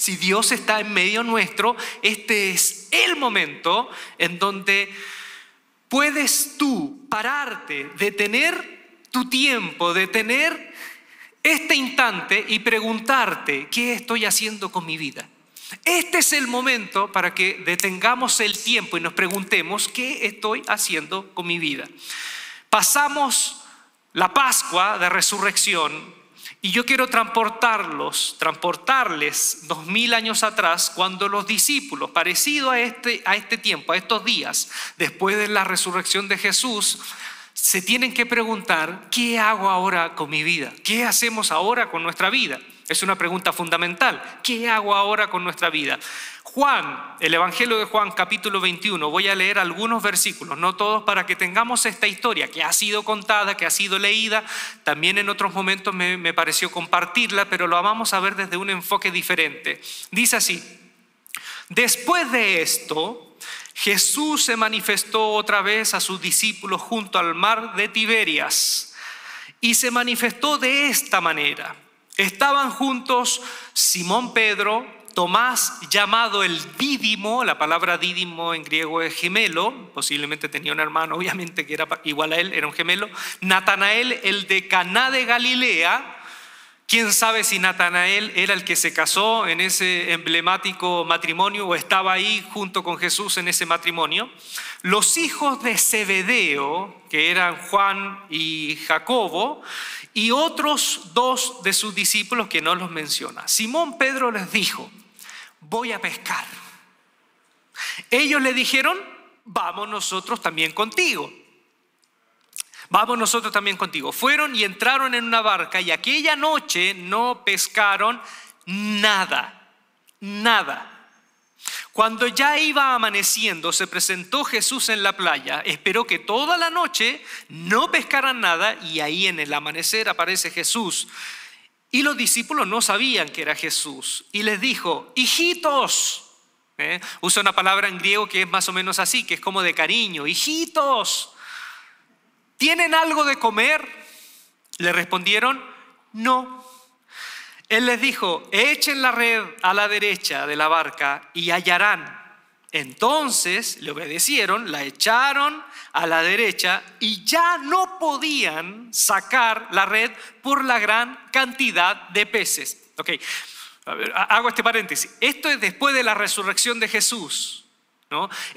si Dios está en medio nuestro, este es el momento en donde puedes tú pararte, detener tu tiempo, detener este instante y preguntarte, ¿qué estoy haciendo con mi vida? Este es el momento para que detengamos el tiempo y nos preguntemos, ¿qué estoy haciendo con mi vida? Pasamos la Pascua de Resurrección y yo quiero transportarlos, transportarles dos mil años atrás, cuando los discípulos, parecido a este, a este tiempo, a estos días, después de la resurrección de Jesús, se tienen que preguntar, ¿qué hago ahora con mi vida? ¿Qué hacemos ahora con nuestra vida? Es una pregunta fundamental. ¿Qué hago ahora con nuestra vida? Juan, el Evangelio de Juan capítulo 21, voy a leer algunos versículos, no todos, para que tengamos esta historia que ha sido contada, que ha sido leída. También en otros momentos me, pareció compartirla, pero lo vamos a ver desde un enfoque diferente. Dice así, después de esto, Jesús se manifestó otra vez a sus discípulos junto al mar de Tiberias y se manifestó de esta manera. Estaban juntos Simón Pedro, Tomás llamado el Dídimo, la palabra Dídimo en griego es gemelo, posiblemente tenía un hermano obviamente que era igual a él, era un gemelo, Natanael el de Caná de Galilea, ¿Quién sabe si Natanael era el que se casó en ese emblemático matrimonio o estaba ahí junto con Jesús en ese matrimonio? Los hijos de Zebedeo, que eran Juan y Jacobo, y otros dos de sus discípulos que no los menciona. Simón Pedro les dijo, voy a pescar. Ellos le dijeron, vamos nosotros también contigo. Vamos nosotros también contigo. Fueron y entraron en una barca y aquella noche no pescaron nada, nada. Cuando ya iba amaneciendo, se presentó Jesús en la playa, esperó que toda la noche no pescaran nada y ahí en el amanecer aparece Jesús. Y los discípulos no sabían que era Jesús. Y les dijo, hijitos, ¿eh? usa una palabra en griego que es más o menos así, que es como de cariño, hijitos, ¿tienen algo de comer? Le respondieron, no. Él les dijo, echen la red a la derecha de la barca y hallarán. Entonces le obedecieron, la echaron a la derecha y ya no podían sacar la red por la gran cantidad de peces. Ok, hago este paréntesis. Esto es después de la resurrección de Jesús.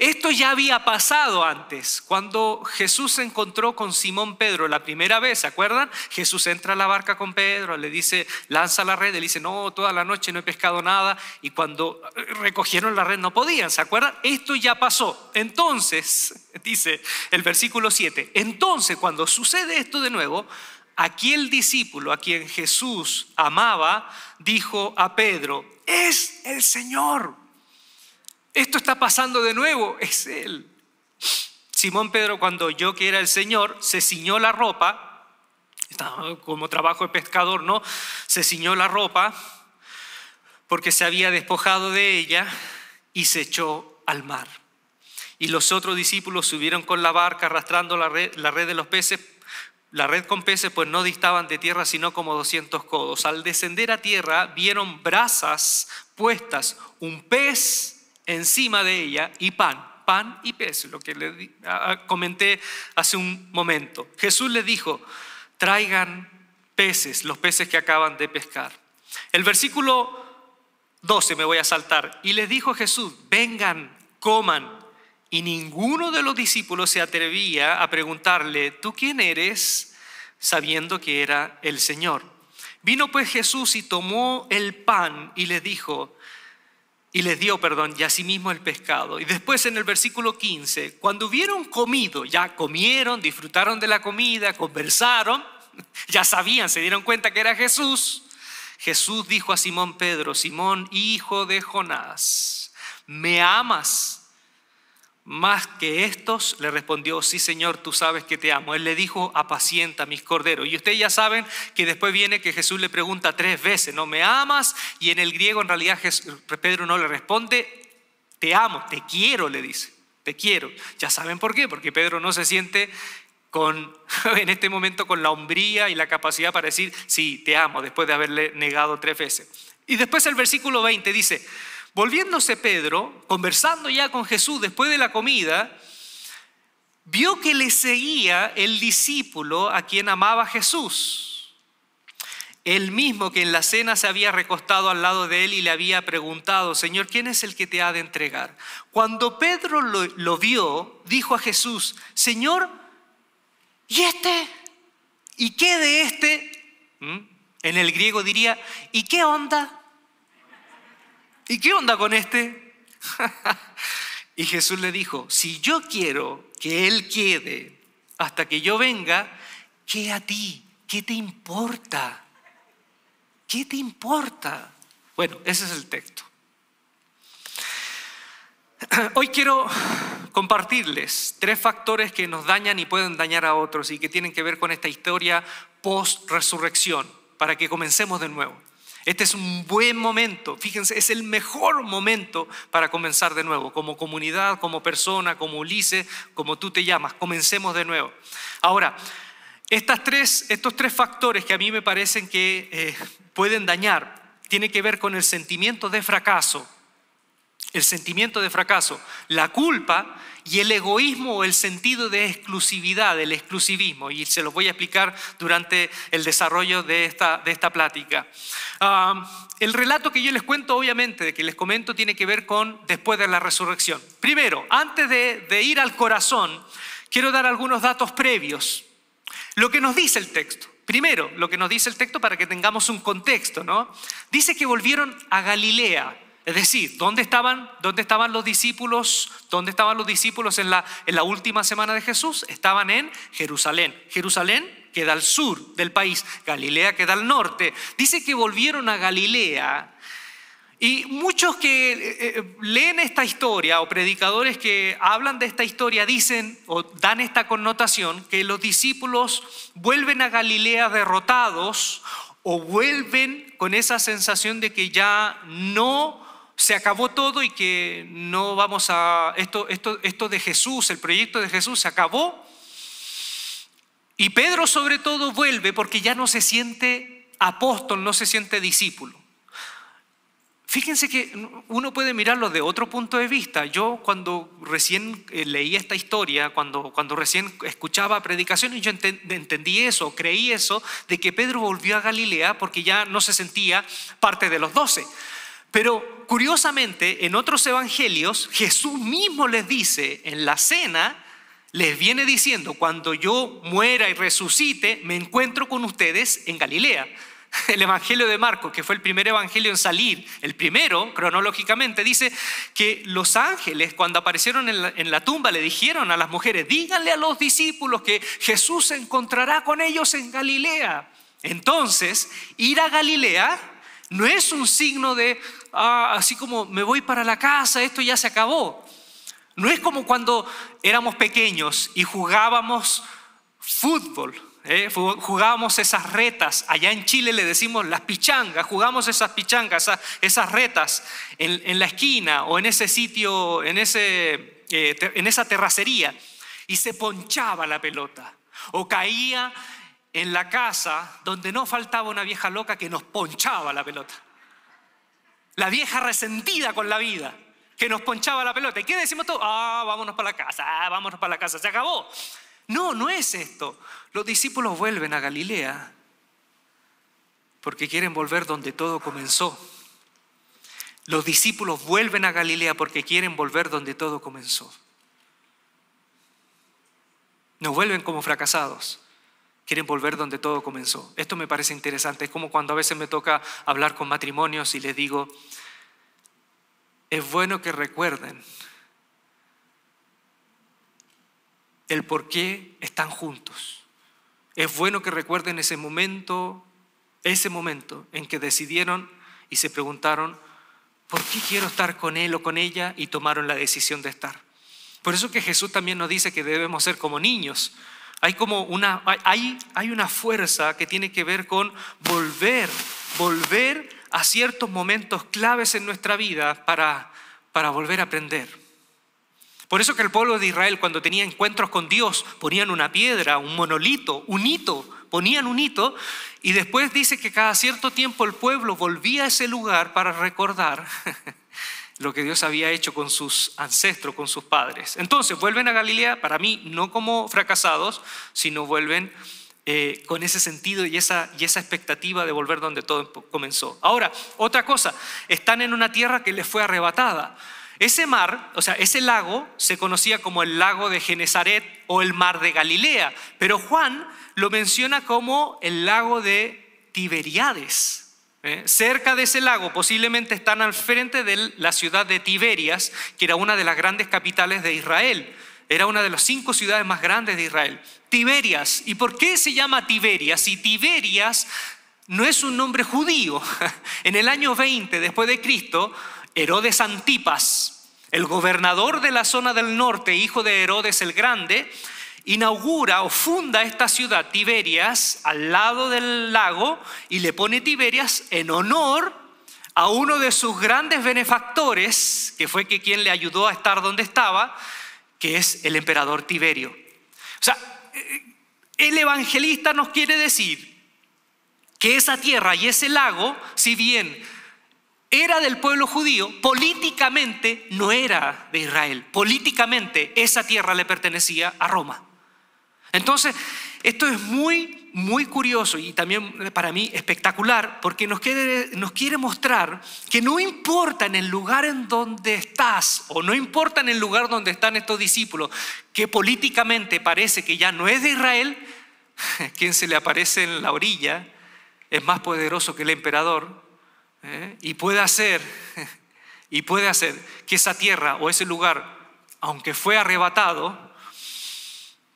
Esto ya había pasado antes, cuando Jesús se encontró con Simón Pedro la primera vez, ¿se acuerdan? Jesús entra a la barca con Pedro, le dice, lanza la red, le dice, no, toda la noche no he pescado nada, y cuando recogieron la red no podían, ¿se acuerdan? Esto ya pasó. Entonces, dice el versículo 7, entonces cuando sucede esto de nuevo, aquel discípulo a quien Jesús amaba, dijo a Pedro, es el Señor. Esto está pasando de nuevo, es Él. Simón Pedro cuando oyó que era el Señor, se ciñó la ropa, como trabajo de pescador, ¿no? Se ciñó la ropa porque se había despojado de ella y se echó al mar. Y los otros discípulos subieron con la barca arrastrando la red, la red de los peces. La red con peces pues no distaban de tierra sino como 200 codos. Al descender a tierra vieron brasas puestas, un pez encima de ella y pan, pan y pez, lo que le comenté hace un momento. Jesús le dijo, traigan peces, los peces que acaban de pescar. El versículo 12 me voy a saltar. Y les dijo Jesús, vengan, coman. Y ninguno de los discípulos se atrevía a preguntarle, ¿tú quién eres? sabiendo que era el Señor. Vino pues Jesús y tomó el pan y le dijo, y les dio, perdón, y asimismo el pescado. Y después en el versículo 15, cuando hubieron comido, ya comieron, disfrutaron de la comida, conversaron, ya sabían, se dieron cuenta que era Jesús. Jesús dijo a Simón Pedro, Simón, hijo de Jonás, ¿me amas? Más que estos, le respondió, sí Señor, tú sabes que te amo. Él le dijo, apacienta mis corderos. Y ustedes ya saben que después viene que Jesús le pregunta tres veces, ¿no me amas? Y en el griego en realidad Pedro no le responde, te amo, te quiero, le dice, te quiero. Ya saben por qué, porque Pedro no se siente con, en este momento con la hombría y la capacidad para decir, sí, te amo, después de haberle negado tres veces. Y después el versículo 20 dice, volviéndose Pedro, conversando ya con Jesús después de la comida, vio que le seguía el discípulo a quien amaba Jesús. El mismo que en la cena se había recostado al lado de él y le había preguntado, Señor, ¿quién es el que te ha de entregar? Cuando Pedro lo, vio, dijo a Jesús, Señor, ¿y este? ¿Y qué de este? ¿Mm? En el griego diría, ¿y qué onda? ¿Y qué onda con este? y Jesús le dijo, si yo quiero que él quede hasta que yo venga, ¿qué a ti? ¿Qué te importa? ¿Qué te importa? Bueno, ese es el texto. Hoy quiero compartirles tres factores que nos dañan y pueden dañar a otros y que tienen que ver con esta historia post-resurrección, para que comencemos de nuevo. Este es un buen momento, fíjense, es el mejor momento para comenzar de nuevo, como comunidad, como persona, como Ulises, como tú te llamas, comencemos de nuevo. Ahora, estas tres, estos tres factores que a mí me parecen que eh, pueden dañar, tiene que ver con el sentimiento de fracaso, el sentimiento de fracaso, la culpa y el egoísmo o el sentido de exclusividad, el exclusivismo. Y se los voy a explicar durante el desarrollo de esta, de esta plática. el relato que yo les cuento, obviamente, de que les comento, tiene que ver con después de la resurrección. Primero, antes de, de ir al corazón, quiero dar algunos datos previos. Lo que nos dice el texto. Primero, lo que nos dice el texto para que tengamos un contexto, ¿no? Dice que volvieron a Galilea. Es decir, ¿dónde estaban, dónde estaban los discípulos? ¿Dónde estaban los discípulos en la, en la última semana de Jesús? Estaban en Jerusalén. Jerusalén queda al sur del país, Galilea queda al norte. Dice que volvieron a Galilea y muchos que eh, eh, leen esta historia o predicadores que hablan de esta historia dicen o dan esta connotación que los discípulos vuelven a Galilea derrotados o vuelven con esa sensación de que ya no se acabó todo y que no vamos a esto esto esto de Jesús, el proyecto de Jesús se acabó. Y Pedro sobre todo vuelve porque ya no se siente apóstol, no se siente discípulo. Fíjense que uno puede mirarlo de otro punto de vista. Yo cuando recién eh, leí esta historia, cuando, cuando recién escuchaba predicaciones, yo entendí eso, creí eso, de que Pedro volvió a Galilea porque ya no se sentía parte de los doce. Pero curiosamente, en otros evangelios, Jesús mismo les dice en la cena, les viene diciendo, cuando yo muera y resucite, me encuentro con ustedes en Galilea. el Evangelio de Marcos, que fue el primer evangelio en salir, el primero cronológicamente, dice que los ángeles cuando aparecieron en la, tumba le dijeron a las mujeres, díganle a los discípulos que Jesús se encontrará con ellos en Galilea. Entonces, ir a Galilea no es un signo de, ah, así como me voy para la casa, esto ya se acabó. No es como cuando éramos pequeños y jugábamos fútbol ¿eh? jugábamos esas retas, allá en Chile le decimos las pichangas, jugamos esas pichangas, esas, retas en, la esquina o en ese sitio, en, eh, en esa terracería, y se ponchaba la pelota, o caía en la casa donde no faltaba una vieja loca que nos ponchaba la pelota. La vieja resentida con la vida, que nos ponchaba la pelota. ¿Y qué decimos todos? Ah, vámonos para la casa, ah, vámonos para la casa, se acabó. No, no es esto. Los discípulos vuelven a Galilea porque quieren volver donde todo comenzó. Los discípulos vuelven a Galilea porque quieren volver donde todo comenzó. No vuelven como fracasados, quieren volver donde todo comenzó. Esto me parece interesante. Es como cuando a veces me toca hablar con matrimonios y les digo, es bueno que recuerden el por qué están juntos. Es bueno que recuerden ese momento, ese momento en que decidieron y se preguntaron, ¿por qué quiero estar con él o con ella? Y tomaron la decisión de estar. Por eso que Jesús también nos dice que debemos ser como niños. Hay como una, hay, hay una fuerza que tiene que ver con volver, volver a ciertos momentos claves en nuestra vida para, para volver a aprender. Por eso que el pueblo de Israel cuando tenía encuentros con Dios ponían una piedra, un monolito, un hito, ponían un hito y después dice que cada cierto tiempo el pueblo volvía a ese lugar para recordar lo que Dios había hecho con sus ancestros, con sus padres. Entonces vuelven a Galilea, para mí, no como fracasados, sino vuelven eh, con ese sentido y esa, y esa expectativa de volver donde todo comenzó. Ahora, otra cosa, están en una tierra que les fue arrebatada. Ese mar, o sea, ese lago se conocía como el lago de Genezaret o el mar de Galilea, pero Juan lo menciona como el lago de Tiberiades. ¿Eh? Cerca de ese lago posiblemente están al frente de la ciudad de Tiberias, que era una de las grandes capitales de Israel. Era una de las cinco ciudades más grandes de Israel. Tiberias. ¿Y por qué se llama Tiberias? Si Tiberias no es un nombre judío. En el año 20 después de Cristo, Herodes Antipas, el gobernador de la zona del norte, hijo de Herodes el Grande, inaugura o funda esta ciudad Tiberias al lado del lago y le pone Tiberias en honor a uno de sus grandes benefactores, que fue que quien le ayudó a estar donde estaba, que es el emperador Tiberio. O sea, el evangelista nos quiere decir que esa tierra y ese lago, si bien era del pueblo judío, políticamente no era de Israel. Políticamente esa tierra le pertenecía a Roma. Entonces, esto es muy, muy curioso y también para mí espectacular porque nos quiere, nos quiere mostrar que no importa en el lugar en donde estás o no importa en el lugar donde están estos discípulos, que políticamente parece que ya no es de Israel, quien se le aparece en la orilla es más poderoso que el emperador ¿eh? y puede hacer y puede hacer que esa tierra o ese lugar, aunque fue arrebatado,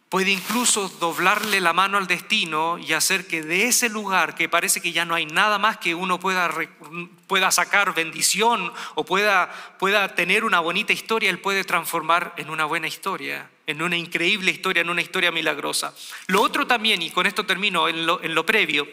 puede incluso doblarle la mano al destino y hacer que de ese lugar que parece que ya no hay nada más que uno pueda, pueda sacar bendición o pueda, pueda tener una bonita historia, él puede transformar en una buena historia, en una increíble historia, en una historia milagrosa. Lo otro también, y con esto termino en lo, en lo previo,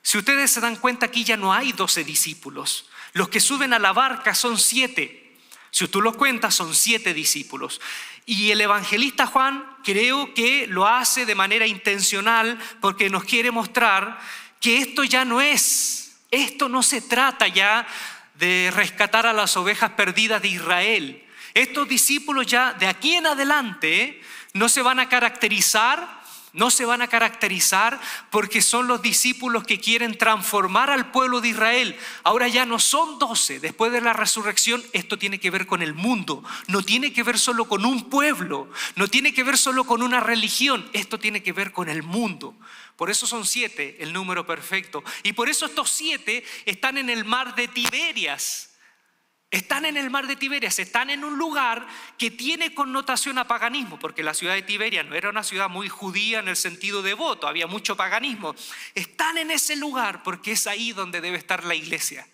si ustedes se dan cuenta, aquí ya no hay doce discípulos. Los que suben a la barca son siete. Si tú los cuentas, son siete discípulos. Y el evangelista Juan creo que lo hace de manera intencional porque nos quiere mostrar que esto ya no es, esto no se trata ya de rescatar a las ovejas perdidas de Israel. Estos discípulos ya de aquí en adelante no se van a caracterizar no se van a caracterizar porque son los discípulos que quieren transformar al pueblo de Israel. Ahora ya no son doce. Después de la resurrección, esto tiene que ver con el mundo. No tiene que ver solo con un pueblo. No tiene que ver solo con una religión. Esto tiene que ver con el mundo. Por eso son siete, el número perfecto. Y por eso estos siete están en el mar de Tiberias. Están en el mar de Tiberias, están en un lugar que tiene connotación a paganismo, porque la ciudad de Tiberia no era una ciudad muy judía en el sentido devoto, había mucho paganismo. Están en ese lugar porque es ahí donde debe estar la iglesia.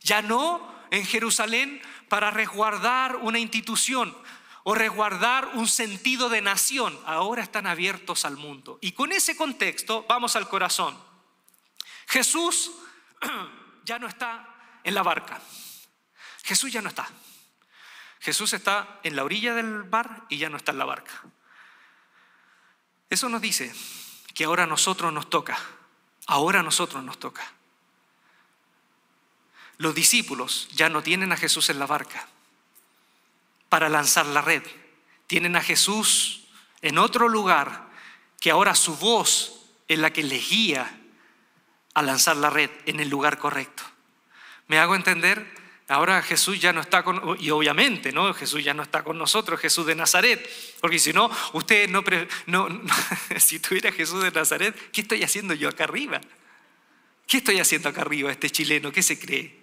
Ya no en Jerusalén para resguardar una institución o resguardar un sentido de nación, ahora están abiertos al mundo. Y con ese contexto vamos al corazón. Jesús ya no está en la barca. Jesús ya no está. Jesús está en la orilla del mar y ya no está en la barca. Eso nos dice que ahora a nosotros nos toca. Ahora a nosotros nos toca. Los discípulos ya no tienen a Jesús en la barca para lanzar la red. Tienen a Jesús en otro lugar que ahora su voz es la que les guía a lanzar la red en el lugar correcto. ¿Me hago entender? Ahora Jesús ya no está con, y obviamente, ¿no? Jesús ya no está con nosotros, Jesús de Nazaret, porque si no, usted no, no, no si tuviera Jesús de Nazaret, ¿qué estoy haciendo yo acá arriba? ¿Qué estoy haciendo acá arriba este chileno? ¿Qué se cree?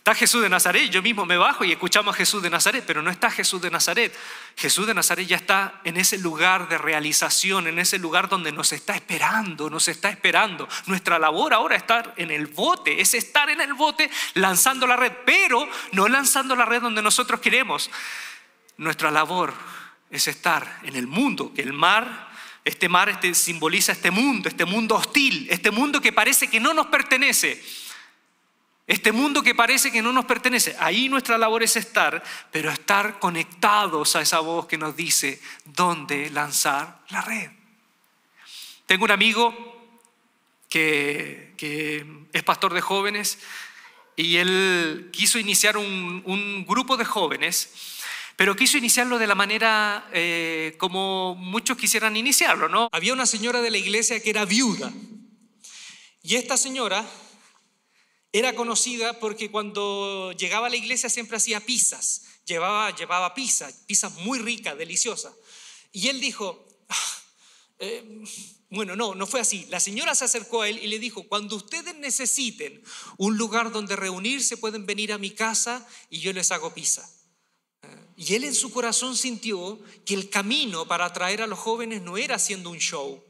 Está Jesús de Nazaret, yo mismo me bajo y escuchamos a Jesús de Nazaret, pero no está Jesús de Nazaret. Jesús de Nazaret ya está en ese lugar de realización, en ese lugar donde nos está esperando, nos está esperando. Nuestra labor ahora es estar en el bote, es estar en el bote lanzando la red, pero no lanzando la red donde nosotros queremos. Nuestra labor es estar en el mundo, que el mar este mar este, simboliza este mundo, este mundo hostil, este mundo que parece que no nos pertenece Este mundo que parece que no nos pertenece. Ahí nuestra labor es estar, pero estar conectados a esa voz que nos dice dónde lanzar la red. Tengo un amigo que, es pastor de jóvenes y él quiso iniciar un grupo de jóvenes pero quiso iniciarlo de la manera eh, como muchos quisieran iniciarlo, ¿no? Había una señora de la iglesia que era viuda. Y esta señora era conocida porque cuando llegaba a la iglesia siempre hacía pizzas. Llevaba, llevaba pizza, pizzas muy ricas, deliciosas. Y él dijo, ah, eh, bueno, no, no fue así. La señora se acercó a él y le dijo, cuando ustedes necesiten un lugar donde reunirse, pueden venir a mi casa y yo les hago pizza. Y él en su corazón sintió que el camino para atraer a los jóvenes no era haciendo un show.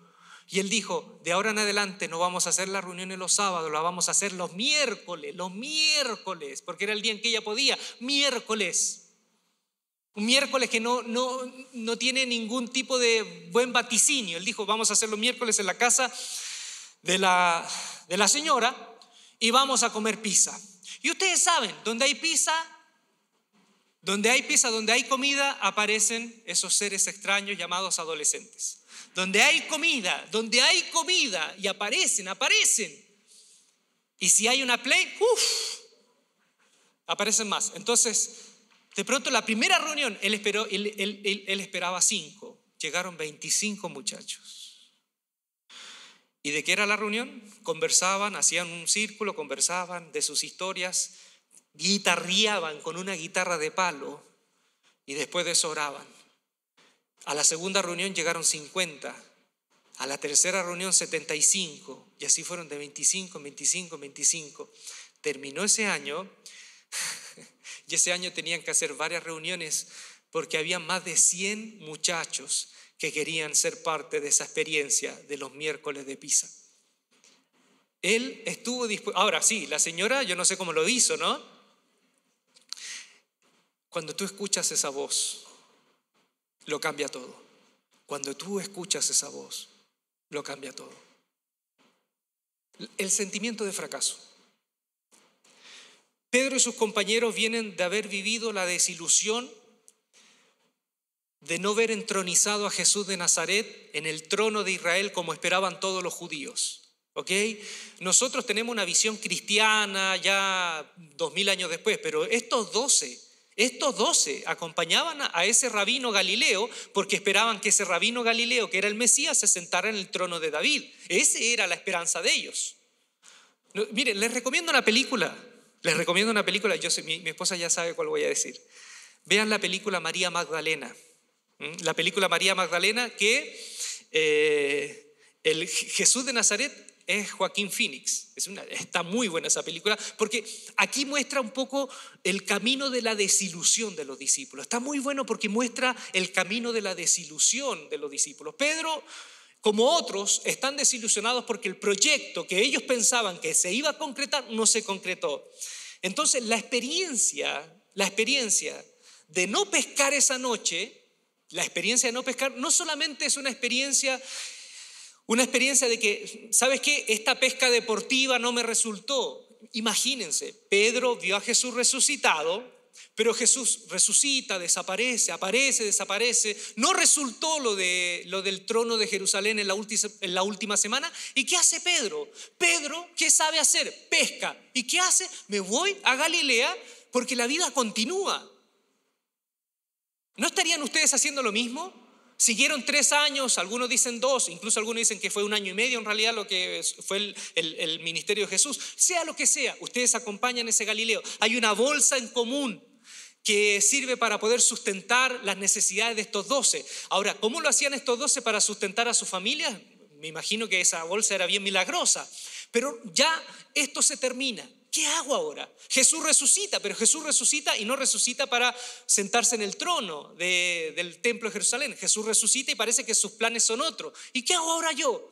Y él dijo, de ahora en adelante no vamos a hacer las reuniones los sábados, la vamos a hacer los miércoles, los miércoles, porque era el día en que ella podía, miércoles. Un miércoles que no, no, no tiene ningún tipo de buen vaticinio. Él dijo, vamos a hacer los miércoles en la casa de la, de la señora y vamos a comer pizza. Y ustedes saben, donde hay pizza donde hay pizza, donde hay comida, aparecen esos seres extraños llamados adolescentes. Donde hay comida, donde hay comida, y aparecen, aparecen. Y si hay una play, uff, aparecen más. Entonces, de pronto la primera reunión, él, esperó, él, esperaba cinco, llegaron 25 muchachos. ¿Y de qué era la reunión? Conversaban, hacían un círculo, conversaban de sus historias guitarreaban con una guitarra de palo y después de eso oraban. A la segunda reunión llegaron 50, a la tercera reunión 75 y así fueron de 25, 25, 25. Terminó ese año y ese año tenían que hacer varias reuniones porque había más de 100 muchachos que querían ser parte de esa experiencia de los miércoles de Pisa. Él estuvo dispuesto, ahora sí, la señora, yo no sé cómo lo hizo, ¿no? Cuando tú escuchas esa voz, lo cambia todo. Cuando tú escuchas esa voz, lo cambia todo. El sentimiento de fracaso. Pedro y sus compañeros vienen de haber vivido la desilusión de no ver entronizado a Jesús de Nazaret en el trono de Israel como esperaban todos los judíos. ¿Ok? Nosotros tenemos una visión cristiana ya dos mil años después, pero estos doce estos doce acompañaban a ese rabino Galileo porque esperaban que ese rabino Galileo, que era el Mesías, se sentara en el trono de David. Esa era la esperanza de ellos. miren, les recomiendo una película. Les recomiendo una película. Yo sé, mi, esposa ya sabe cuál voy a decir. Vean la película María Magdalena. La película María Magdalena que eh, el Jesús de Nazaret es Joaquín Phoenix. Está muy buena esa película porque aquí muestra un poco el camino de la desilusión de los discípulos. Está muy bueno porque muestra el camino de la desilusión de los discípulos. Pedro, como otros, están desilusionados porque el proyecto que ellos pensaban que se iba a concretar no se concretó. Entonces, la experiencia, la experiencia de no pescar esa noche, la experiencia de no pescar no solamente es una experiencia una experiencia de que, ¿sabes qué? Esta pesca deportiva no me resultó. Imagínense, Pedro vio a Jesús resucitado, pero Jesús resucita, desaparece, aparece, desaparece. No resultó lo, de, lo del trono de Jerusalén en la, última, en la última semana. ¿Y qué hace Pedro? Pedro, ¿qué sabe hacer? Pesca. ¿Y qué hace? Me voy a Galilea porque la vida continúa. ¿No estarían ustedes haciendo lo mismo? Siguieron tres años, algunos dicen dos, incluso algunos dicen que fue un año y medio en realidad lo que fue el, ministerio de Jesús. Sea lo que sea, ustedes acompañan ese Galileo. Hay una bolsa en común que sirve para poder sustentar las necesidades de estos doce. Ahora, ¿cómo lo hacían estos doce para sustentar a su familia? Me imagino que esa bolsa era bien milagrosa. Pero ya esto se termina. ¿Qué hago ahora? Jesús resucita, pero Jesús resucita y no resucita para sentarse en el trono del templo de Jerusalén. Jesús resucita y parece que sus planes son otros. ¿Y qué hago ahora yo?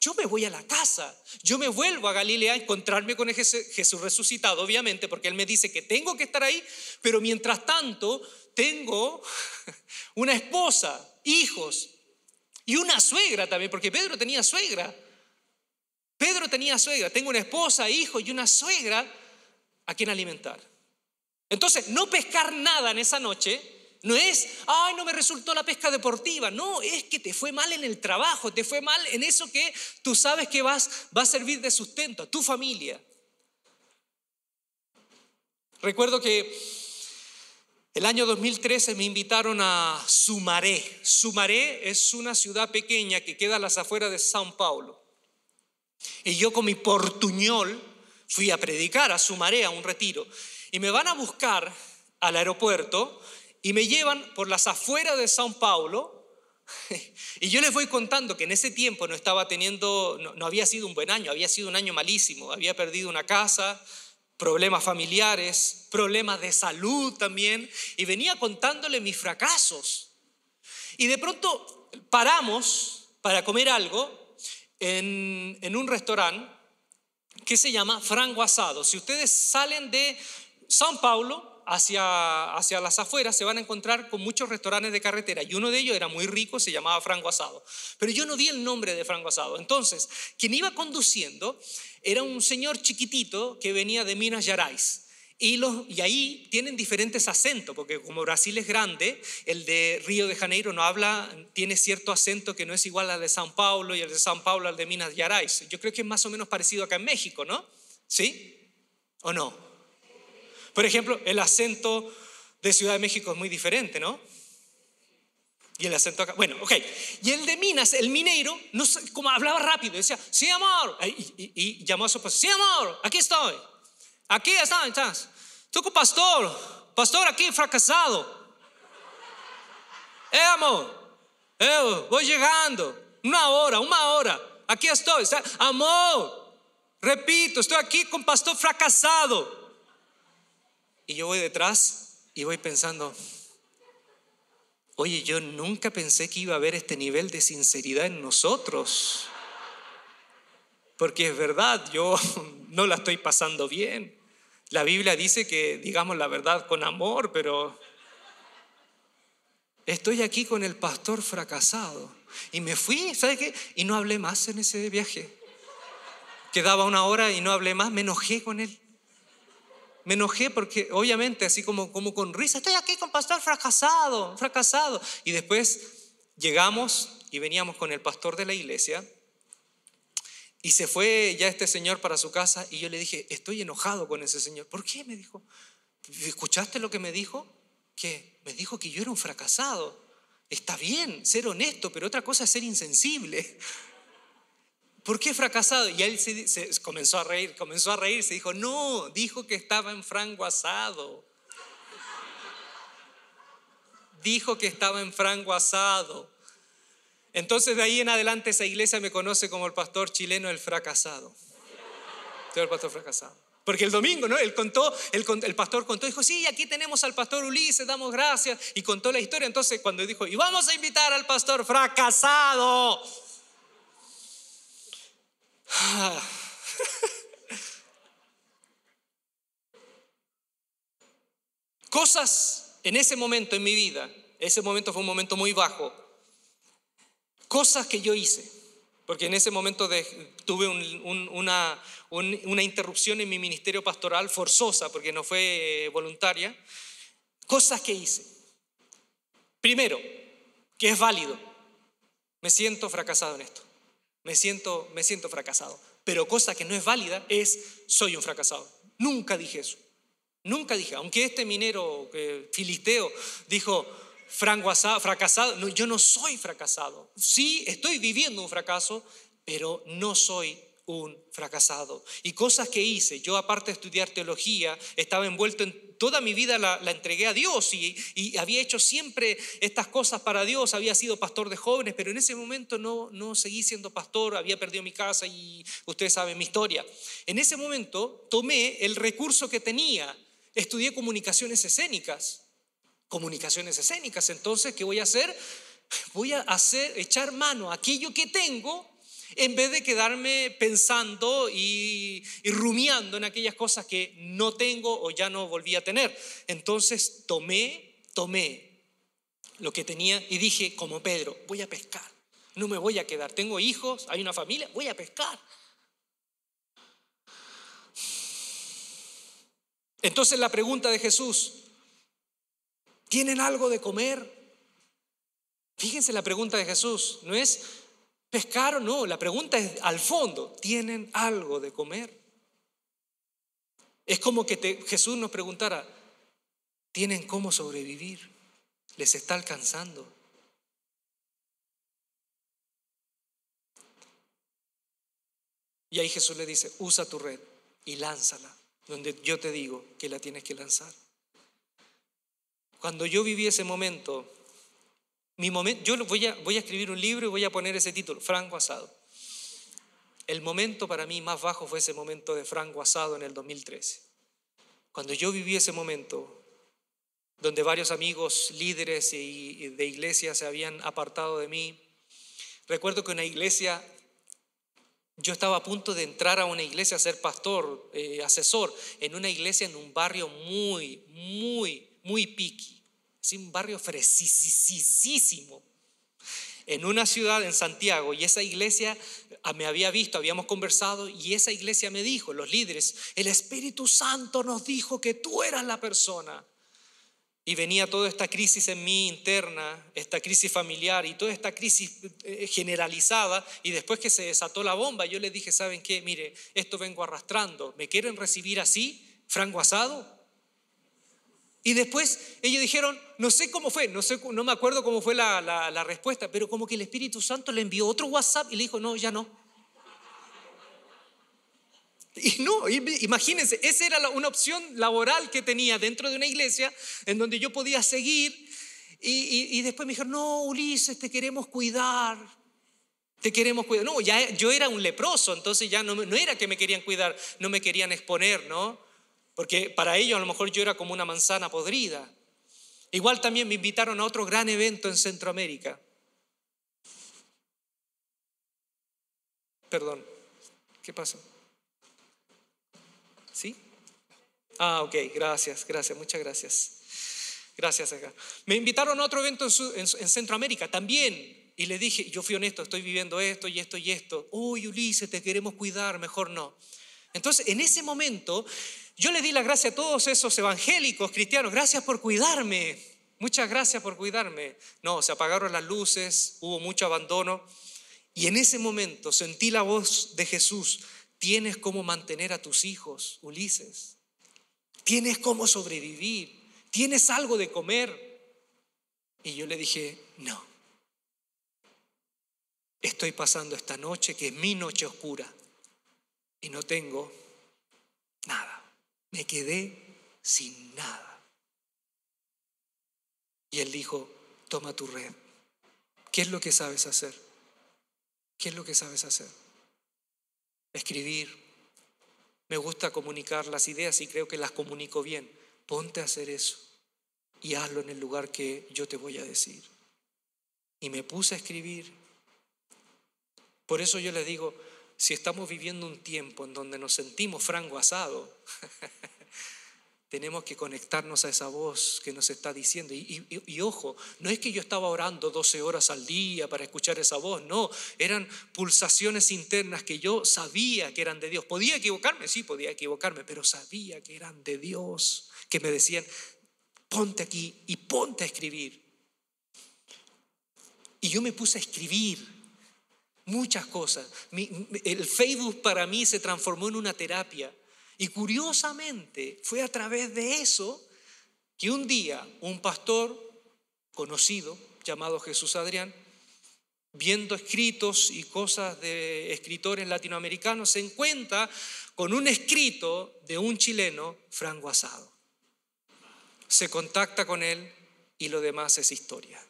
Yo me voy a la casa, yo me vuelvo a Galilea a encontrarme con Jesús resucitado, obviamente, porque Él me dice que tengo que estar ahí, pero mientras tanto tengo una esposa, hijos y una suegra también, porque Pedro tenía suegra. Pedro tenía suegra, tengo una esposa, hijo y una suegra. a quién alimentar. Entonces, no pescar nada en esa noche no es, ay, no me resultó la pesca deportiva. No, es que te fue mal en el trabajo, te fue mal en eso que tú sabes que vas, va a servir de sustento a tu familia. Recuerdo que el año 2013 me invitaron a Sumaré. Sumaré es una ciudad pequeña que queda a las afueras de São Paulo. Y yo con mi portuñol fui a predicar a Sumaré, a un retiro. Y me van a buscar al aeropuerto y me llevan por las afueras de São Paulo. Y yo les voy contando que en ese tiempo no estaba teniendo, no, no había sido un buen año, había sido un año malísimo. Había perdido una casa, problemas familiares, problemas de salud también, y venía contándole mis fracasos. Y de pronto paramos para comer algo en, un restaurante que se llama Frango Asado. Si ustedes salen de São Paulo, hacia, hacia las afueras se van a encontrar con muchos restaurantes de carretera y uno de ellos era muy rico, se llamaba Frango Asado. Pero yo no di el nombre de Frango Asado. Entonces, quien iba conduciendo era un señor chiquitito que venía de Minas Gerais. Y, los, y, ahí tienen diferentes acentos, porque como Brasil es grande, el de Río de Janeiro no habla, tiene cierto acento que no es igual al de San Paulo y el de San Paulo al de Minas Gerais. Yo creo que es más o menos parecido acá en México, ¿no? ¿Sí? ¿O no? Por ejemplo, el acento de Ciudad de México es muy diferente, ¿no? Y el acento acá, bueno, ok. Y el de Minas, el mineiro, no como hablaba rápido, decía, sí, amor. Y, llamó a su pastor, sí, amor, aquí estoy. Aquí está, estás. Tú pastor, pastor aquí fracasado. Eh, amor, eh, voy llegando. Una hora, una hora. Aquí estoy. Amor, repito, estoy aquí con pastor fracasado. Y yo voy detrás y voy pensando, oye, yo nunca pensé que iba a haber este nivel de sinceridad en nosotros. Porque es verdad, yo no la estoy pasando bien. La Biblia dice que digamos la verdad con amor, pero estoy aquí con el pastor fracasado. Y me fui, ¿sabe qué? Y no hablé más en ese viaje. Quedaba una hora y no hablé más, me enojé con él. Me enojé porque obviamente así como, como con risa, estoy aquí con pastor fracasado, fracasado. Y después llegamos y veníamos con el pastor de la iglesia y se fue ya este señor para su casa y yo le dije, estoy enojado con ese señor. ¿Por qué? Me dijo, ¿escuchaste lo que me dijo? Que me dijo que yo era un fracasado. Está bien ser honesto, pero otra cosa es ser insensible. ¿Por qué fracasado? Y él se, comenzó a reír, comenzó a reír, se dijo, no, dijo que estaba en frango asado. Dijo que estaba en frango asado. Entonces de ahí en adelante esa iglesia me conoce como el pastor chileno el fracasado. el pastor fracasado. Porque el domingo, ¿no? Él contó, el, el pastor contó, dijo, sí, aquí tenemos al pastor Ulises, damos gracias, y contó la historia. Entonces cuando dijo, y vamos a invitar al pastor fracasado, Cosas en ese momento en mi vida, ese momento fue un momento muy bajo, cosas que yo hice, porque en ese momento tuve una, interrupción en mi ministerio pastoral forzosa, porque no fue voluntaria, cosas que hice. Primero, que es válido, me siento fracasado en esto. Me siento, me siento fracasado. Pero cosa que no es válida es, soy un fracasado. Nunca dije eso. Nunca dije, aunque este minero filisteo dijo, fracasado, no, yo no soy fracasado. Sí, estoy viviendo un fracaso, pero no soy un fracasado. Y cosas que hice, yo aparte de estudiar teología, estaba envuelto en toda mi vida, la, entregué a Dios y, y, había hecho siempre estas cosas para Dios, había sido pastor de jóvenes, pero en ese momento no, no seguí siendo pastor, había perdido mi casa y ustedes saben mi historia. En ese momento tomé el recurso que tenía, estudié comunicaciones escénicas. Comunicaciones escénicas, entonces, ¿qué voy a hacer? Voy a hacer, echar mano a aquello que tengo en vez de quedarme pensando y, rumiando en aquellas cosas que no tengo o ya no volví a tener. Entonces tomé, tomé lo que tenía y dije, como Pedro, voy a pescar, no me voy a quedar, tengo hijos, hay una familia, voy a pescar. Entonces la pregunta de Jesús, ¿tienen algo de comer? Fíjense la pregunta de Jesús, no es pescar o no, la pregunta es al fondo, ¿tienen algo de comer? Es como que Jesús nos preguntara, ¿tienen cómo sobrevivir? ¿Les está alcanzando? Y ahí Jesús le dice, usa tu red y lánzala, donde yo te digo que la tienes que lanzar. Cuando yo viví ese momento, mi yo voy a, voy a escribir un libro y voy a poner ese título, Franco Asado. El momento para mí más bajo fue ese momento de Franco Asado en el 2013. Cuando yo viví ese momento, donde varios amigos líderes de iglesia se habían apartado de mí, recuerdo que una iglesia yo estaba a punto de entrar a una iglesia a ser pastor, eh, asesor, en una iglesia en un barrio muy, muy, muy piqui. Es un barrio fresísimo. En una ciudad en Santiago, y esa iglesia ah, me había visto, habíamos conversado, y esa iglesia me dijo, los líderes, el Espíritu Santo nos dijo que tú eras la persona y venía toda esta crisis en mí interna, esta crisis familiar y toda esta crisis eh, generalizada. Y después que se desató la bomba, yo les dije, ¿saben qué? Mire, esto vengo arrastrando. ¿Me quieren recibir así, frango asado? Y después ellos dijeron, no sé cómo fue, no, sé, no me acuerdo cómo fue la, la respuesta, pero como que el Espíritu Santo le envió otro WhatsApp y le dijo, no, ya no. Y no, imagínense, esa era una opción laboral que tenía dentro de una iglesia en donde yo podía seguir. Y, después me dijeron, no, Ulises, te queremos cuidar. Te queremos cuidar. No, ya yo era un leproso, entonces ya no, no era que me querían cuidar, no me querían exponer, ¿no? Porque para ellos a lo mejor yo era como una manzana podrida. Igual también me invitaron a otro gran evento en Centroamérica. Perdón, ¿qué pasó? ¿Sí? Ah, ok, gracias, gracias, muchas gracias. Gracias acá. Me invitaron a otro evento en, Centroamérica también. Y le dije, yo fui honesto, estoy viviendo esto y esto y esto. Uy, Ulises, te queremos cuidar, mejor no. Entonces, en ese momento, yo le di la gracia a todos esos evangélicos cristianos. Gracias por cuidarme. Muchas gracias por cuidarme. No, se apagaron las luces, hubo mucho abandono. Y en ese momento sentí la voz de Jesús Tienes cómo mantener a tus hijos, Ulises. Tienes cómo sobrevivir. Tienes algo de comer. Y yo le dije, no. Estoy pasando esta noche, que es mi noche oscura, y no tengo nada. Me quedé sin nada. Y él dijo, toma tu red. ¿Qué es lo que sabes hacer? ¿Qué es lo que sabes hacer? escribir. Me gusta comunicar las ideas y creo que las comunico bien. Ponte a hacer eso y hazlo en el lugar que yo te voy a decir. Y me puse a escribir. Por eso yo les digo, si estamos viviendo un tiempo en donde nos sentimos frango asado, tenemos que conectarnos a esa voz que nos está diciendo. Y, ojo, no es que yo estaba orando 12 horas al día para escuchar esa voz, no, eran pulsaciones internas que yo sabía que eran de Dios. ¿Podía equivocarme? Sí, podía equivocarme, pero sabía que eran de Dios, que me decían, ponte aquí y ponte a escribir. Y yo me puse a escribir muchas cosas. el Facebook para mí se transformó en una terapia. Y curiosamente fue a través de eso que un día un pastor conocido llamado Jesús Adrián, viendo escritos y cosas de escritores latinoamericanos, se encuentra con un escrito de un chileno, Franco Asado. Se contacta con él y lo demás es historia.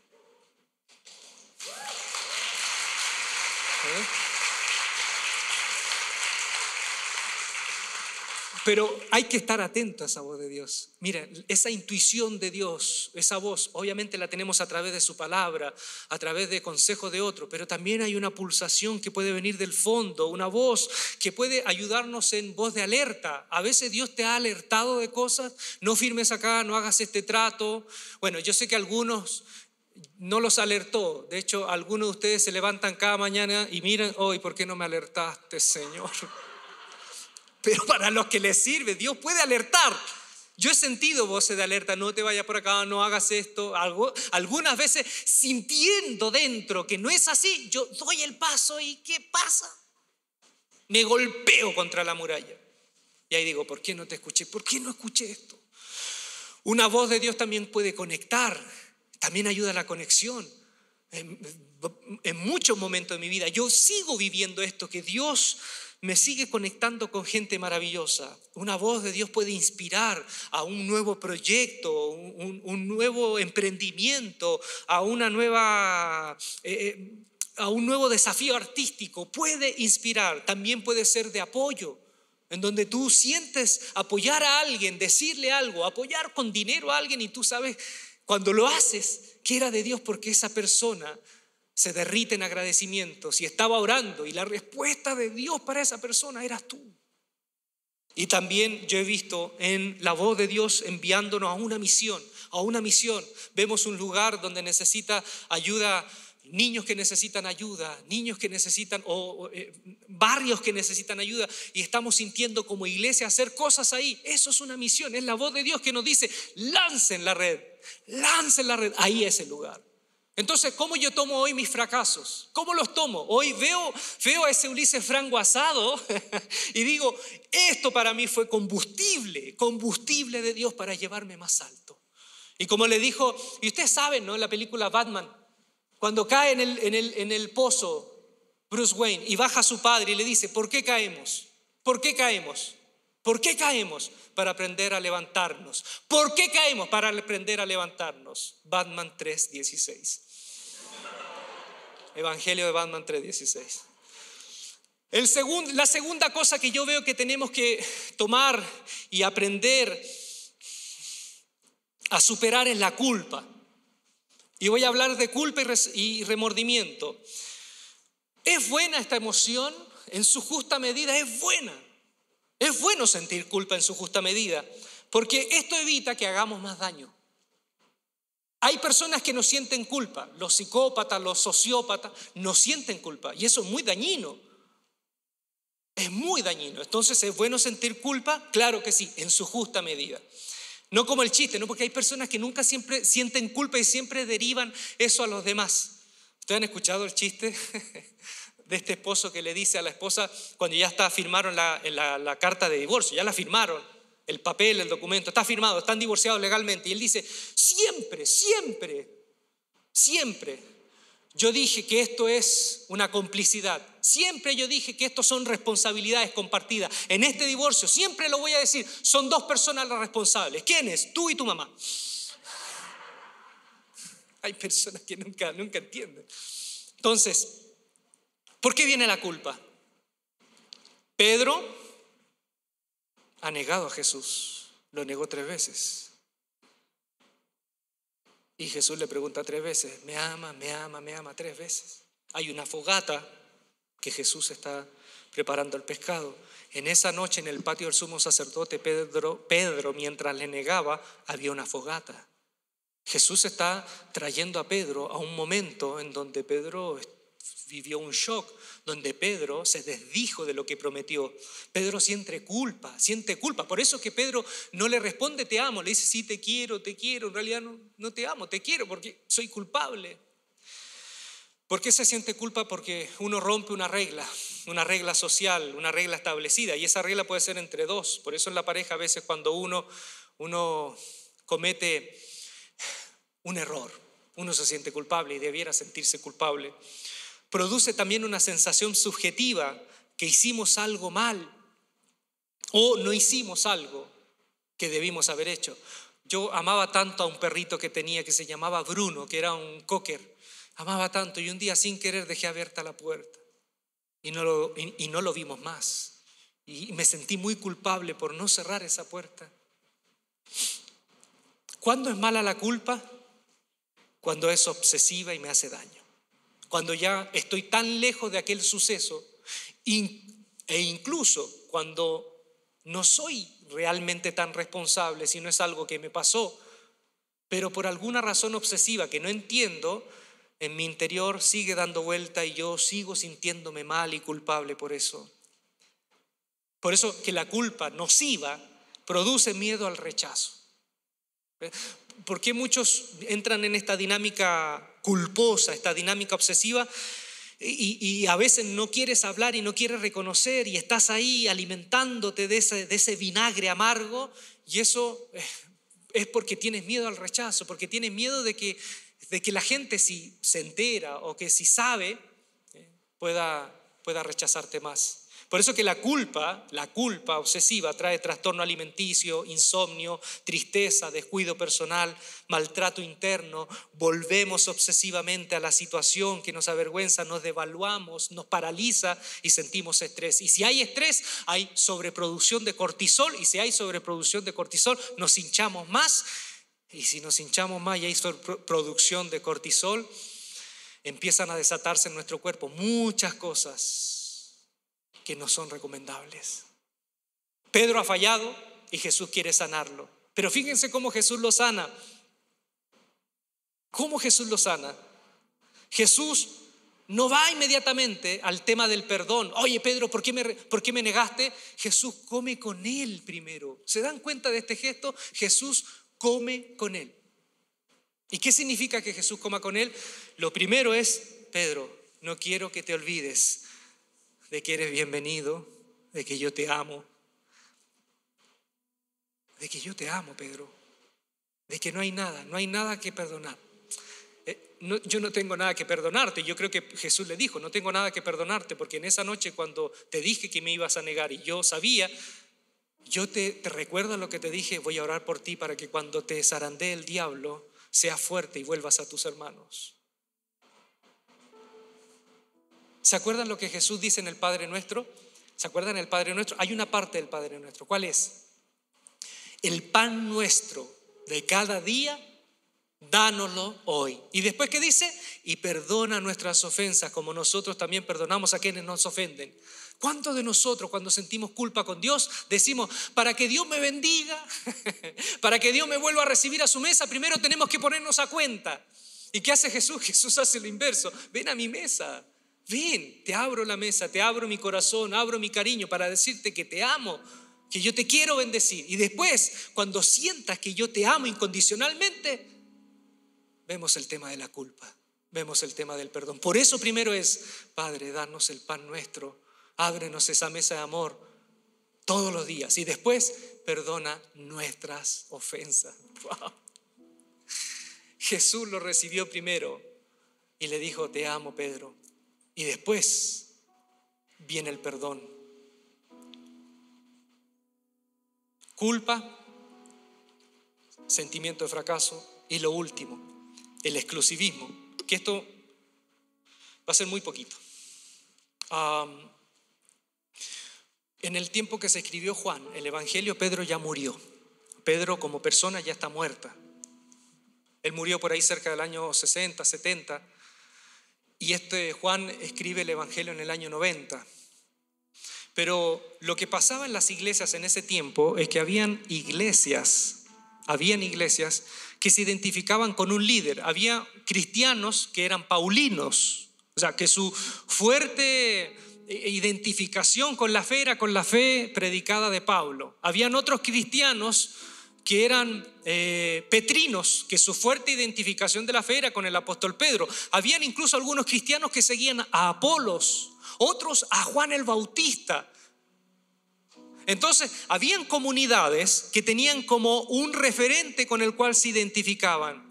Pero hay que estar atento a esa voz de Dios. Mira, esa intuición de Dios, esa voz, obviamente la tenemos a través de su palabra, a través de consejo de otro, pero también hay una pulsación que puede venir del fondo, una voz que puede ayudarnos en voz de alerta. A veces Dios te ha alertado de cosas, no firmes acá, no hagas este trato. Bueno, yo sé que algunos no los alertó. De hecho, algunos de ustedes se levantan cada mañana y miran, hoy, ¿por qué no me alertaste, Señor? pero para los que les sirve, Dios puede alertar. Yo he sentido voces de alerta, no te vayas por acá, no hagas esto. Algo, algunas veces sintiendo dentro que no es así, yo doy el paso y ¿qué pasa? Me golpeo contra la muralla. Y ahí digo, ¿por qué no te escuché? ¿Por qué no escuché esto? Una voz de Dios también puede conectar, también ayuda la conexión. En, en muchos momentos de mi vida yo sigo viviendo esto, que Dios me sigue conectando con gente maravillosa. Una voz de Dios puede inspirar a un nuevo proyecto, un, nuevo emprendimiento, a una nueva... Eh, eh, a un nuevo desafío artístico, puede inspirar, también puede ser de apoyo, en donde tú sientes apoyar a alguien, decirle algo, apoyar con dinero a alguien y tú sabes cuando lo haces que era de Dios porque esa persona se derrite en agradecimiento si estaba orando y la respuesta de Dios para esa persona eras tú. Y también yo he visto en la voz de Dios enviándonos a una misión, a una misión. Vemos un lugar donde necesita ayuda, niños que necesitan ayuda, niños que necesitan, o, eh, barrios que necesitan ayuda, y estamos sintiendo como iglesia hacer cosas ahí. Eso es una misión, es la voz de Dios que nos dice, lancen la red, lancen la red, ahí es el lugar. Entonces, ¿cómo yo tomo hoy mis fracasos? ¿Cómo los tomo? Hoy veo, veo a ese Ulises Franco asado y digo, esto para mí fue combustible, combustible de Dios para llevarme más alto. Y como le dijo, y ustedes saben, ¿no? En la película Batman, cuando cae en el, en el, en el pozo Bruce Wayne y baja a su padre y le dice, ¿por qué caemos? ¿Por qué caemos? ¿Por qué caemos? Para aprender a levantarnos. ¿Por qué caemos? Para aprender a levantarnos. Batman 3.16. Evangelio de Batman 3.16. El la segunda cosa que yo veo que tenemos que tomar y aprender a superar es la culpa. Y voy a hablar de culpa y remordimiento. ¿Es buena esta emoción? En su justa medida es buena. Es bueno sentir culpa en su justa medida, porque esto evita que hagamos más daño. Hay personas que no sienten culpa, los psicópatas, los sociópatas, no sienten culpa, y eso es muy dañino. Es muy dañino. Entonces, ¿es bueno sentir culpa? Claro que sí, en su justa medida. No como el chiste, ¿no? Porque hay personas que nunca siempre sienten culpa y siempre derivan eso a los demás. ¿Ustedes han escuchado el chiste de este esposo que le dice a la esposa cuando ya está, firmaron la, la, carta de divorcio, ya la firmaron, el papel, el documento, está firmado, están divorciados legalmente. Y él dice, siempre, siempre, siempre yo dije que esto es una complicidad. Siempre yo dije que esto son responsabilidades compartidas. En este divorcio, siempre lo voy a decir, son dos personas las responsables. ¿Quiénes? Tú y tu mamá. Hay personas que nunca, nunca entienden. Entonces, ¿Por qué viene la culpa? Pedro ha negado a Jesús, lo negó tres veces. Y Jesús le pregunta tres veces, me ama, me ama, me ama, tres veces. Hay una fogata que Jesús está preparando el pescado. En esa noche en el patio del sumo sacerdote Pedro, Pedro mientras le negaba, había una fogata. Jesús está trayendo a Pedro a un momento en donde Pedro vivió un shock donde Pedro se desdijo de lo que prometió. Pedro siente culpa, siente culpa. Por eso que Pedro no le responde te amo, le dice sí te quiero, te quiero. En realidad no, no te amo, te quiero porque soy culpable. ¿Por qué se siente culpa? Porque uno rompe una regla, una regla social, una regla establecida. Y esa regla puede ser entre dos. Por eso en la pareja a veces cuando uno, uno comete un error, uno se siente culpable y debiera sentirse culpable produce también una sensación subjetiva que hicimos algo mal o no hicimos algo que debimos haber hecho. Yo amaba tanto a un perrito que tenía que se llamaba Bruno, que era un cocker. Amaba tanto y un día sin querer dejé abierta la puerta y no lo, y no lo vimos más. Y me sentí muy culpable por no cerrar esa puerta. ¿Cuándo es mala la culpa? Cuando es obsesiva y me hace daño cuando ya estoy tan lejos de aquel suceso e incluso cuando no soy realmente tan responsable, si no es algo que me pasó, pero por alguna razón obsesiva que no entiendo, en mi interior sigue dando vuelta y yo sigo sintiéndome mal y culpable por eso. Por eso que la culpa nociva produce miedo al rechazo. ¿Por qué muchos entran en esta dinámica culposa, esta dinámica obsesiva? Y, a veces no quieres hablar y no quieres reconocer y estás ahí alimentándote de ese, de ese vinagre amargo y eso es porque tienes miedo al rechazo, porque tienes miedo de que, de que la gente si se entera o que si sabe eh, pueda, pueda rechazarte más. Por eso que la culpa, la culpa obsesiva trae trastorno alimenticio, insomnio, tristeza, descuido personal, maltrato interno. Volvemos obsesivamente a la situación que nos avergüenza, nos devaluamos, nos paraliza y sentimos estrés. Y si hay estrés, hay sobreproducción de cortisol y si hay sobreproducción de cortisol, nos hinchamos más. Y si nos hinchamos más y hay sobreproducción de cortisol, empiezan a desatarse en nuestro cuerpo muchas cosas que no son recomendables. Pedro ha fallado y Jesús quiere sanarlo. Pero fíjense cómo Jesús lo sana. ¿Cómo Jesús lo sana? Jesús no va inmediatamente al tema del perdón. Oye, Pedro, ¿por qué, me, ¿por qué me negaste? Jesús come con él primero. ¿Se dan cuenta de este gesto? Jesús come con él. ¿Y qué significa que Jesús coma con él? Lo primero es, Pedro, no quiero que te olvides de que eres bienvenido, de que yo te amo, de que yo te amo, Pedro, de que no hay nada, no hay nada que perdonar. Eh, yo no tengo nada que perdonarte. Yo creo que Jesús le dijo, no tengo nada que perdonarte, porque en esa noche cuando te dije que me ibas a negar y yo sabía, yo te, recuerdo lo que te dije, voy a orar por ti para que cuando te zarandee el diablo, seas fuerte y vuelvas a tus hermanos. ¿Se acuerdan lo que Jesús dice en el Padre Nuestro? ¿Se acuerdan el Padre Nuestro? Hay una parte del Padre Nuestro. ¿Cuál es? El pan nuestro de cada día, dánoslo hoy. Y después ¿qué dice? Y perdona nuestras ofensas como nosotros también perdonamos a quienes nos ofenden. ¿Cuántos de nosotros cuando sentimos culpa con Dios decimos, para que Dios me bendiga, para que Dios me vuelva a recibir a su mesa, primero tenemos que ponernos a cuenta? ¿Y qué hace Jesús? Jesús hace lo inverso. Ven a mi mesa. Ven, te abro la mesa, te abro mi corazón, abro mi cariño para decirte que te amo, que yo te quiero bendecir. Y después, cuando sientas que yo te amo incondicionalmente, vemos el tema de la culpa, vemos el tema del perdón. Por eso primero es, Padre, danos el pan nuestro, ábrenos esa mesa de amor todos los días. Y después, perdona nuestras ofensas. Jesús lo recibió primero y le dijo, te amo, Pedro. Y después viene el perdón. Culpa, sentimiento de fracaso y lo último, el exclusivismo, que esto va a ser muy poquito. en el tiempo que se escribió Juan, el Evangelio, Pedro ya murió. Pedro como persona ya está muerta. Él murió por ahí cerca del año 60, 70. Y este Juan escribe el Evangelio en el año 90. Pero lo que pasaba en las iglesias en ese tiempo es que habían iglesias, habían iglesias que se identificaban con un líder. Había cristianos que eran paulinos, o sea, que su fuerte identificación con la fe era con la fe predicada de Pablo. Habían otros cristianos que eran eh, petrinos, que su fuerte identificación de la fe era con el apóstol Pedro. Habían incluso algunos cristianos que seguían a Apolos, otros a Juan el Bautista. Entonces, habían comunidades que tenían como un referente con el cual se identificaban.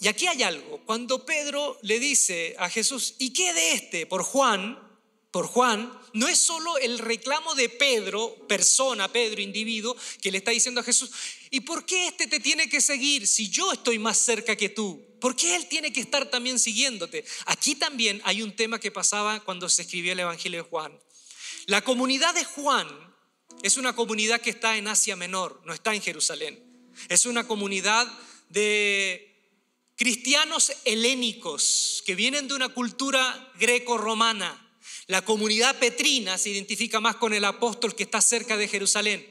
Y aquí hay algo, cuando Pedro le dice a Jesús, ¿y qué de este? Por Juan, por Juan, no es solo el reclamo de Pedro, persona, Pedro, individuo, que le está diciendo a Jesús, ¿y por qué este te tiene que seguir si yo estoy más cerca que tú? ¿Por qué él tiene que estar también siguiéndote? Aquí también hay un tema que pasaba cuando se escribió el Evangelio de Juan. La comunidad de Juan es una comunidad que está en Asia Menor, no está en Jerusalén. Es una comunidad de cristianos helénicos que vienen de una cultura greco-romana la comunidad petrina se identifica más con el apóstol que está cerca de Jerusalén.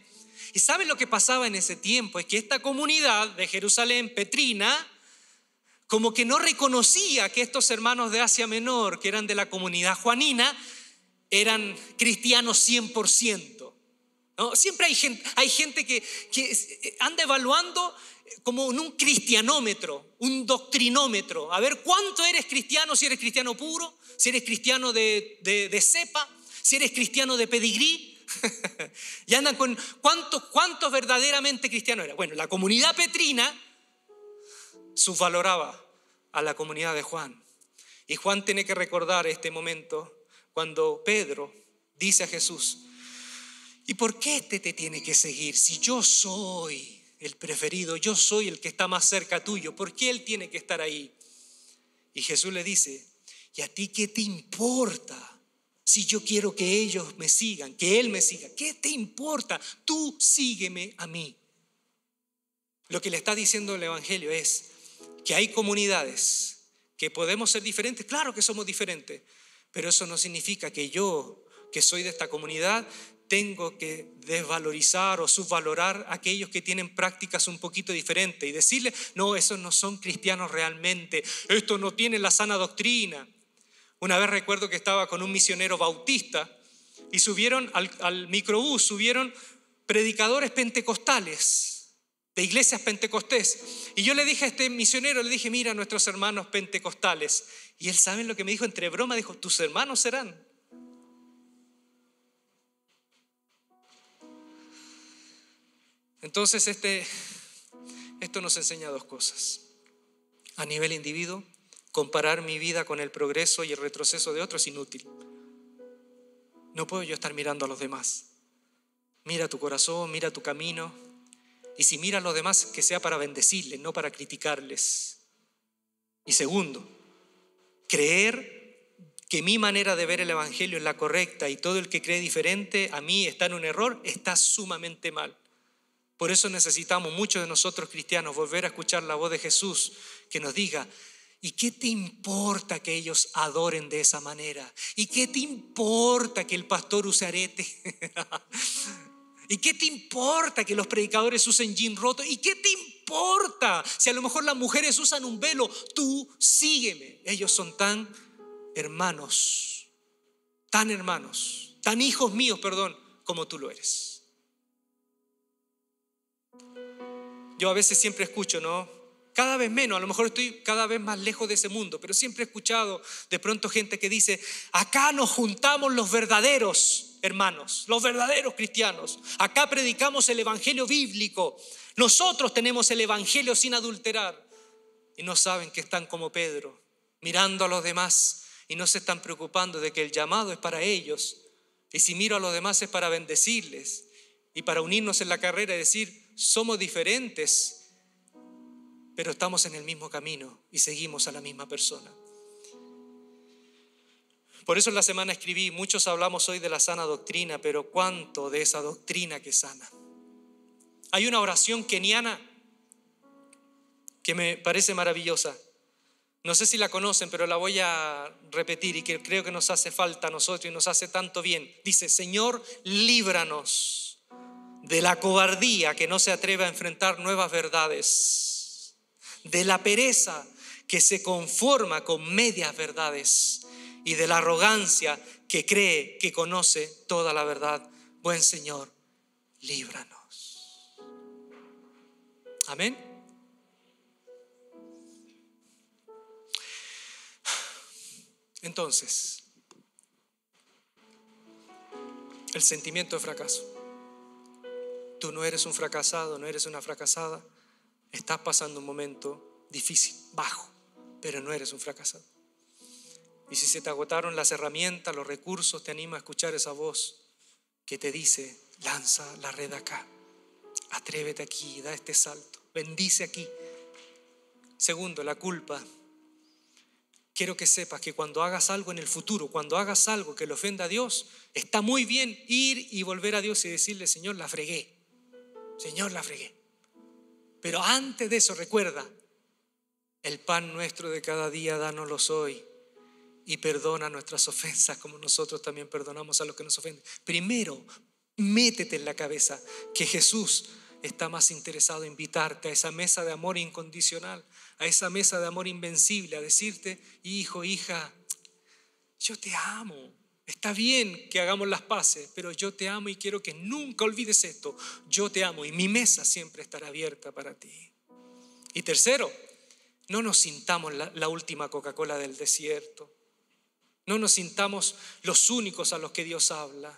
¿Y saben lo que pasaba en ese tiempo? Es que esta comunidad de Jerusalén petrina como que no reconocía que estos hermanos de Asia Menor, que eran de la comunidad juanina, eran cristianos 100%. ¿no? Siempre hay gente, hay gente que, que anda evaluando como un cristianómetro, un doctrinómetro. A ver, ¿cuánto eres cristiano si eres cristiano puro? Si eres cristiano de, de, cepa, si eres cristiano de pedigrí. y andan con cuántos cuántos verdaderamente cristianos eran. Bueno, la comunidad petrina subvaloraba a la comunidad de Juan. Y Juan tiene que recordar este momento cuando Pedro dice a Jesús, ¿y por qué este te tiene que seguir si yo soy el preferido, yo soy el que está más cerca tuyo, ¿por qué él tiene que estar ahí? Y Jesús le dice, ¿y a ti qué te importa? Si yo quiero que ellos me sigan, que Él me siga, ¿qué te importa? Tú sígueme a mí. Lo que le está diciendo el Evangelio es que hay comunidades que podemos ser diferentes, claro que somos diferentes, pero eso no significa que yo, que soy de esta comunidad, tengo que desvalorizar o subvalorar a aquellos que tienen prácticas un poquito diferentes y decirle, no, esos no son cristianos realmente, esto no tiene la sana doctrina. Una vez recuerdo que estaba con un misionero bautista y subieron al, al microbús, subieron predicadores pentecostales de iglesias pentecostés. Y yo le dije a este misionero, le dije, mira, nuestros hermanos pentecostales. Y él, ¿saben lo que me dijo? Entre broma, dijo, tus hermanos serán. Entonces, este, esto nos enseña dos cosas. A nivel individuo, comparar mi vida con el progreso y el retroceso de otros es inútil. No puedo yo estar mirando a los demás. Mira tu corazón, mira tu camino. Y si mira a los demás, que sea para bendecirles, no para criticarles. Y segundo, creer que mi manera de ver el Evangelio es la correcta y todo el que cree diferente a mí está en un error, está sumamente mal. Por eso necesitamos muchos de nosotros cristianos volver a escuchar la voz de Jesús que nos diga, ¿y qué te importa que ellos adoren de esa manera? ¿Y qué te importa que el pastor use arete? ¿Y qué te importa que los predicadores usen jean roto? ¿Y qué te importa si a lo mejor las mujeres usan un velo? Tú sígueme. Ellos son tan hermanos, tan hermanos, tan hijos míos, perdón, como tú lo eres. Yo a veces siempre escucho, ¿no? Cada vez menos, a lo mejor estoy cada vez más lejos de ese mundo, pero siempre he escuchado de pronto gente que dice, acá nos juntamos los verdaderos hermanos, los verdaderos cristianos, acá predicamos el Evangelio bíblico, nosotros tenemos el Evangelio sin adulterar. Y no saben que están como Pedro, mirando a los demás y no se están preocupando de que el llamado es para ellos. Y si miro a los demás es para bendecirles y para unirnos en la carrera y decir, somos diferentes, pero estamos en el mismo camino y seguimos a la misma persona. Por eso en la semana escribí, muchos hablamos hoy de la sana doctrina, pero ¿cuánto de esa doctrina que sana? Hay una oración keniana que me parece maravillosa. No sé si la conocen, pero la voy a repetir y que creo que nos hace falta a nosotros y nos hace tanto bien. Dice, Señor, líbranos de la cobardía que no se atreve a enfrentar nuevas verdades, de la pereza que se conforma con medias verdades y de la arrogancia que cree que conoce toda la verdad. Buen Señor, líbranos. Amén. Entonces, el sentimiento de fracaso. Tú no eres un fracasado, no eres una fracasada. Estás pasando un momento difícil, bajo, pero no eres un fracasado. Y si se te agotaron las herramientas, los recursos, te animo a escuchar esa voz que te dice, lanza la red acá, atrévete aquí, da este salto, bendice aquí. Segundo, la culpa. Quiero que sepas que cuando hagas algo en el futuro, cuando hagas algo que le ofenda a Dios, está muy bien ir y volver a Dios y decirle, Señor, la fregué. Señor, la fregué. Pero antes de eso, recuerda, el pan nuestro de cada día, dánoslo hoy. Y perdona nuestras ofensas como nosotros también perdonamos a los que nos ofenden. Primero, métete en la cabeza que Jesús está más interesado en invitarte a esa mesa de amor incondicional, a esa mesa de amor invencible, a decirte, hijo, hija, yo te amo. Está bien que hagamos las paces, pero yo te amo y quiero que nunca olvides esto. Yo te amo y mi mesa siempre estará abierta para ti. Y tercero, no nos sintamos la, última Coca-Cola del desierto. No nos sintamos los únicos a los que Dios habla.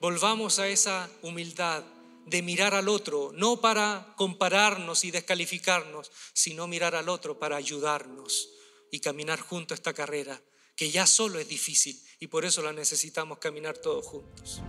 Volvamos a esa humildad de mirar al otro, no para compararnos y descalificarnos, sino mirar al otro para ayudarnos y caminar junto a esta carrera, que ya solo es difícil y por eso la necesitamos caminar todos juntos.